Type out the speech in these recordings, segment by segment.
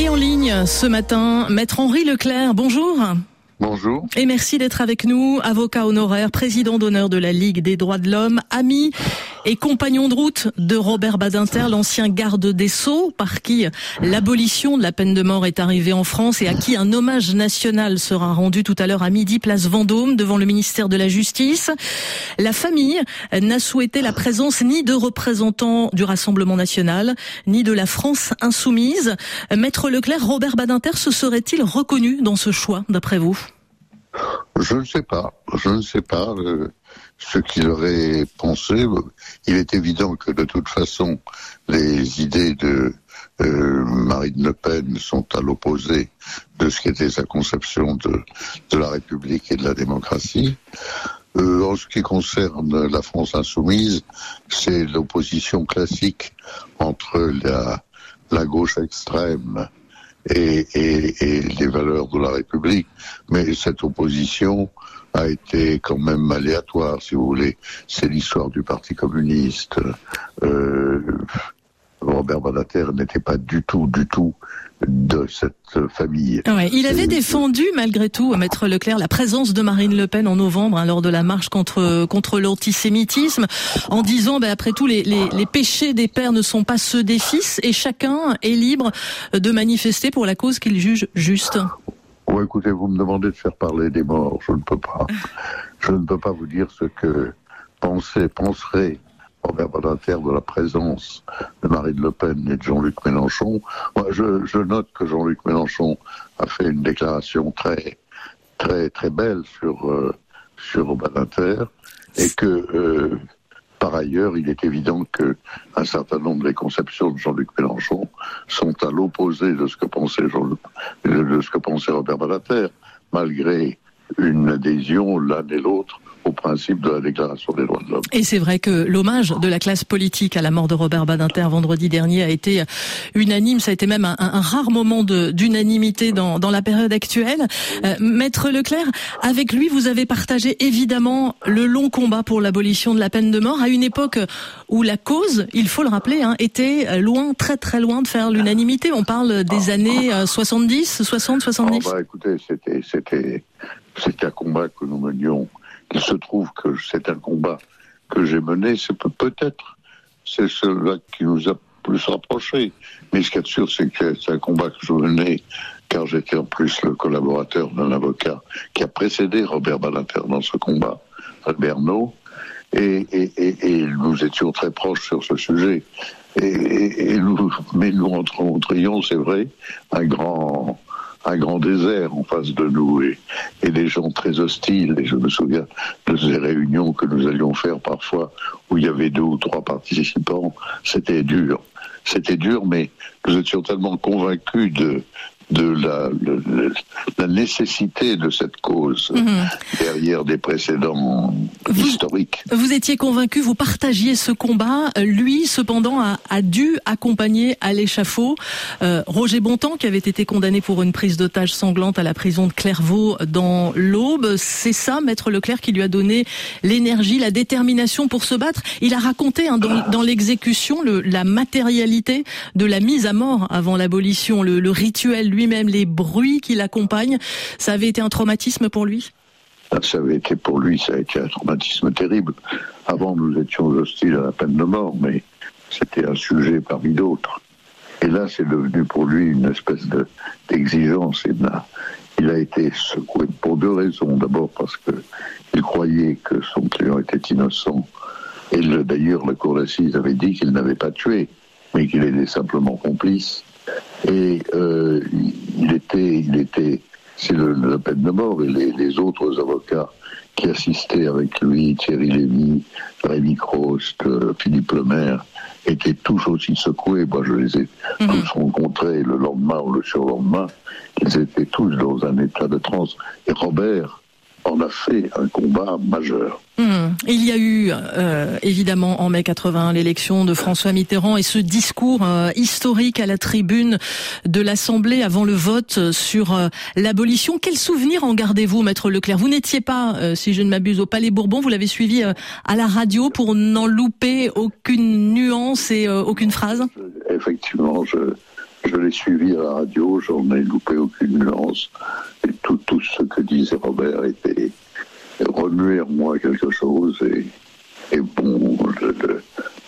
Et en ligne ce matin, Maître Henri Leclerc, bonjour. Bonjour. Et merci d'être avec nous, avocat honoraire, président d'honneur de la Ligue des droits de l'homme, ami et compagnon de route de Robert Badinter, l'ancien garde des Sceaux, par qui l'abolition de la peine de mort est arrivée en France et à qui un hommage national sera rendu tout à l'heure à midi, place Vendôme, devant le ministère de la Justice. La famille n'a souhaité la présence ni de représentants du Rassemblement national, ni de la France insoumise. Maître Leclerc, Robert Badinter se serait-il reconnu dans ce choix, d'après vous? Je ne sais pas. Je ne sais pas euh, ce qu'il aurait pensé. Il est évident que de toute façon, les idées de euh, Marine Le Pen sont à l'opposé de ce qu'était sa conception de, la République et de la démocratie. Euh, en ce qui concerne la France insoumise, c'est l'opposition classique entre la gauche extrême et, et, et, les valeurs de la République. Mais cette opposition a été quand même aléatoire, si vous voulez. C'est l'histoire du Parti communiste. Euh, Robert Badater n'était pas du tout, du tout de cette famille. Ouais, il avait défendu malgré tout, Maître Leclerc, la présence de Marine Le Pen en novembre hein, lors de la marche contre contre l'antisémitisme, en disant, ben, après tout, les, les, les, péchés des pères ne sont pas ceux des fils, et chacun est libre de manifester pour la cause qu'il juge juste. Oh, écoutez, vous me demandez de faire parler des morts, je ne peux pas. Je ne peux pas vous dire ce que pensait, penserait Robert Badinter de la présence de Marine Le Pen et de Jean-Luc Mélenchon. Moi, je, note que Jean-Luc Mélenchon a fait une déclaration très, très, très belle sur, euh, sur Badinter et que, euh, par ailleurs, il est évident que un certain nombre des conceptions de Jean-Luc Mélenchon sont à l'opposé de ce que pensait Jean de ce que pensait Robert Badinter, malgré une adhésion l'un et l'autre au principe de la Déclaration des droits de l'homme. Et c'est vrai que l'hommage de la classe politique à la mort de Robert Badinter vendredi dernier a été unanime. Ça a été même un, un rare moment d'unanimité dans, dans, la période actuelle. Euh, Maître Leclerc, avec lui, vous avez partagé évidemment le long combat pour l'abolition de la peine de mort à une époque où la cause, il faut le rappeler, hein, était loin, très très loin de faire l'unanimité. On parle des années 70, 60, 70. Oh bah, écoutez, c'était c'était c'était un combat que nous menions il se trouve que c'est un combat que j'ai mené, c'est peut-être c'est cela qui nous a plus rapprochés. Mais ce qui est sûr, c'est que c'est un combat que je menais car j'étais en plus le collaborateur d'un avocat qui a précédé Robert Badinter dans ce combat, Albert No, et, nous étions très proches sur ce sujet. Et, nous, mais nous rencontrions, c'est vrai, un grand un grand désert en face de nous et, des gens très hostiles. Et je me souviens de ces réunions que nous allions faire parfois où il y avait deux ou trois participants. C'était dur. C'était dur, mais nous étions tellement convaincus de, de la, nécessité de cette cause mmh. derrière des précédents vous, historiques. Vous étiez convaincu, vous partagiez ce combat. Lui, cependant, a, a dû accompagner à l'échafaud euh, Roger Bontemps, qui avait été condamné pour une prise d'otage sanglante à la prison de Clairvaux dans l'Aube. C'est ça, Maître Leclerc, qui lui a donné l'énergie, la détermination pour se battre. Il a raconté hein, dans, dans l'exécution la matérialité de la mise à mort avant l'abolition, le, le rituel, lui lui-même, les bruits qui l'accompagnent. Ça avait été un traumatisme pour lui? Ça avait été pour lui, ça a été un traumatisme terrible. Avant, nous étions hostiles à la peine de mort, mais c'était un sujet parmi d'autres. Et là, c'est devenu pour lui une espèce d'exigence. il a été secoué pour deux raisons. D'abord parce qu'il croyait que son client était innocent. Et d'ailleurs, la cour d'assises avait dit qu'il n'avait pas tué, mais qu'il était simplement complice. Et euh, il était, il était, c'est la peine de mort et les, les, autres avocats qui assistaient avec lui, Thierry Lévy, Rémi Crost, euh, Philippe Lemaire, étaient tous aussi secoués. Moi, je les ai mmh. tous rencontrés le lendemain ou le surlendemain. Ils étaient tous dans un état de transe. Et Robert en a fait un combat majeur. Mmh. Il y a eu euh, évidemment en mai 81 l'élection de François Mitterrand et ce discours euh, historique à la tribune de l'Assemblée avant le vote sur euh, l'abolition. Quel souvenir en gardez-vous, Maître Leclerc? Vous n'étiez pas, si je ne m'abuse, au Palais Bourbon. Vous l'avez suivi à la radio pour n'en louper aucune nuance et aucune phrase? Effectivement, je, Je l'ai suivi à la radio, j'en ai loupé aucune nuance. Et tout, tout ce que disait Robert était remué en moi quelque chose. Et, et bon, le,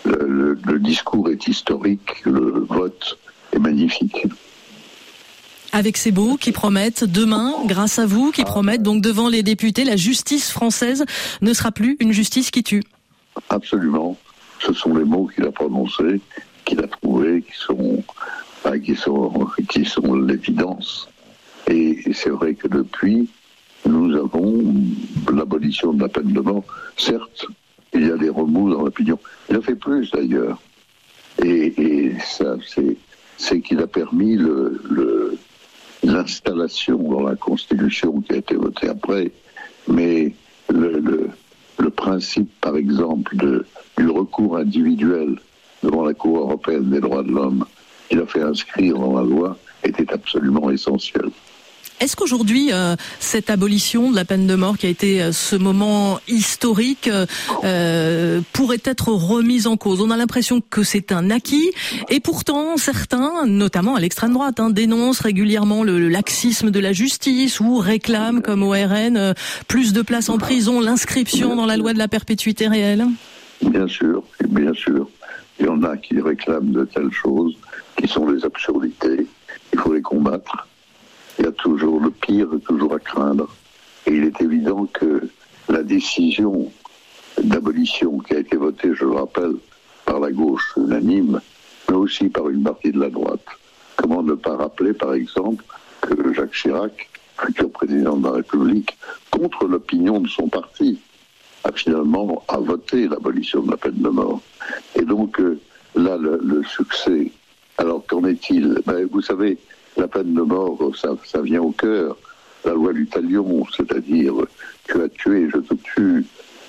le, le, discours est historique, le vote est magnifique avec ces mots qui promettent demain, grâce à vous, qui promettent donc devant les députés, la justice française ne sera plus une justice qui tue. Absolument. Ce sont les mots qu'il a prononcés, qu'il a trouvés, qui sont, qui sont, qui sont l'évidence. Et c'est vrai que depuis, nous avons l'abolition de la peine de mort. Certes, il y a des remous dans l'opinion. Il a fait plus d'ailleurs. Et, ça, c'est qu'il a permis l'installation dans la Constitution qui a été votée après, mais le, principe, par exemple, du recours individuel devant la Cour européenne des droits de l'homme, qu'il a fait inscrire dans la loi, était absolument essentiel. Est-ce qu'aujourd'hui, euh, cette abolition de la peine de mort, qui a été euh, ce moment historique, euh, pourrait être remise en cause? On a l'impression que c'est un acquis, et pourtant certains, notamment à l'extrême droite, hein, dénoncent régulièrement le, laxisme de la justice ou réclament, comme au RN, plus de places en prison, l'inscription dans la loi de la perpétuité réelle. Bien sûr, bien sûr. Il y en a qui réclament de telles choses, qui sont des absurdités. Il faut les combattre il y a toujours le pire, toujours à craindre. Et il est évident que la décision d'abolition qui a été votée, je le rappelle, par la gauche unanime, mais aussi par une partie de la droite. Comment ne pas rappeler, par exemple, que Jacques Chirac, futur président de la République, contre l'opinion de son parti, a finalement voté l'abolition de la peine de mort. Et donc euh, là, le succès. Alors qu'en est-il ben, Vous savez, la peine de mort, ça, vient au cœur. La loi du talion, c'est-à-dire tu as tué, je te tue,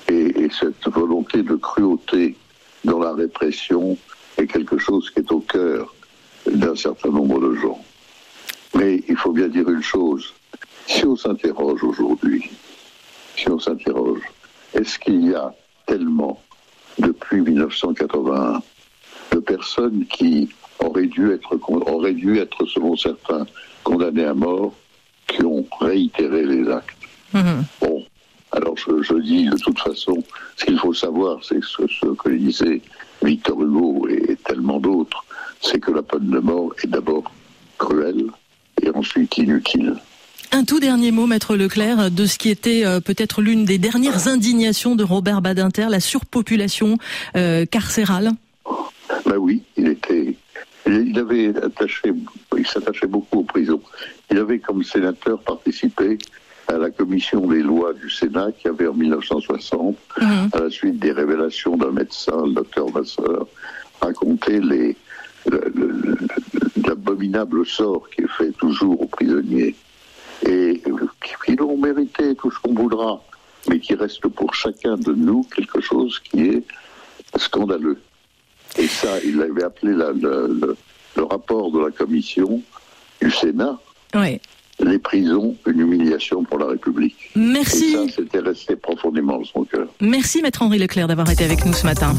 et, et, cette volonté de cruauté dans la répression est quelque chose qui est au cœur d'un certain nombre de gens. Mais il faut bien dire une chose, si on s'interroge aujourd'hui, si on s'interroge, est-ce qu'il y a tellement, depuis 1981, de personnes qui auraient dû être, auraient dû être selon certains, condamnés à mort, qui ont réitéré les actes. Mhm. Bon, alors je, je, dis de toute façon, ce qu'il faut savoir, c'est ce, ce, que disait Victor Hugo et tellement d'autres, c'est que la peine de mort est d'abord cruelle et ensuite inutile. Un tout dernier mot, Maître Leclerc, de ce qui était euh, peut-être l'une des dernières indignations de Robert Badinter, la surpopulation euh, carcérale. Ben oui, il était il avait attaché, il s'attachait beaucoup aux prisons. Il avait, comme sénateur, participé à la commission des lois du Sénat qui avait en 1960, mmh. à la suite des révélations d'un médecin, le docteur Vasseur, raconté les, l'abominable sort qui est fait toujours aux prisonniers et qui l'ont mérité tout ce qu'on voudra, mais qui reste pour chacun de nous quelque chose qui est scandaleux. Et ça, il avait appelé la, le, le, le, rapport de la commission du Sénat. Oui. Les prisons, une humiliation pour la République. Merci. Et ça, c'était resté profondément dans son cœur. Merci, Maître Henri Leclerc, d'avoir été avec nous ce matin.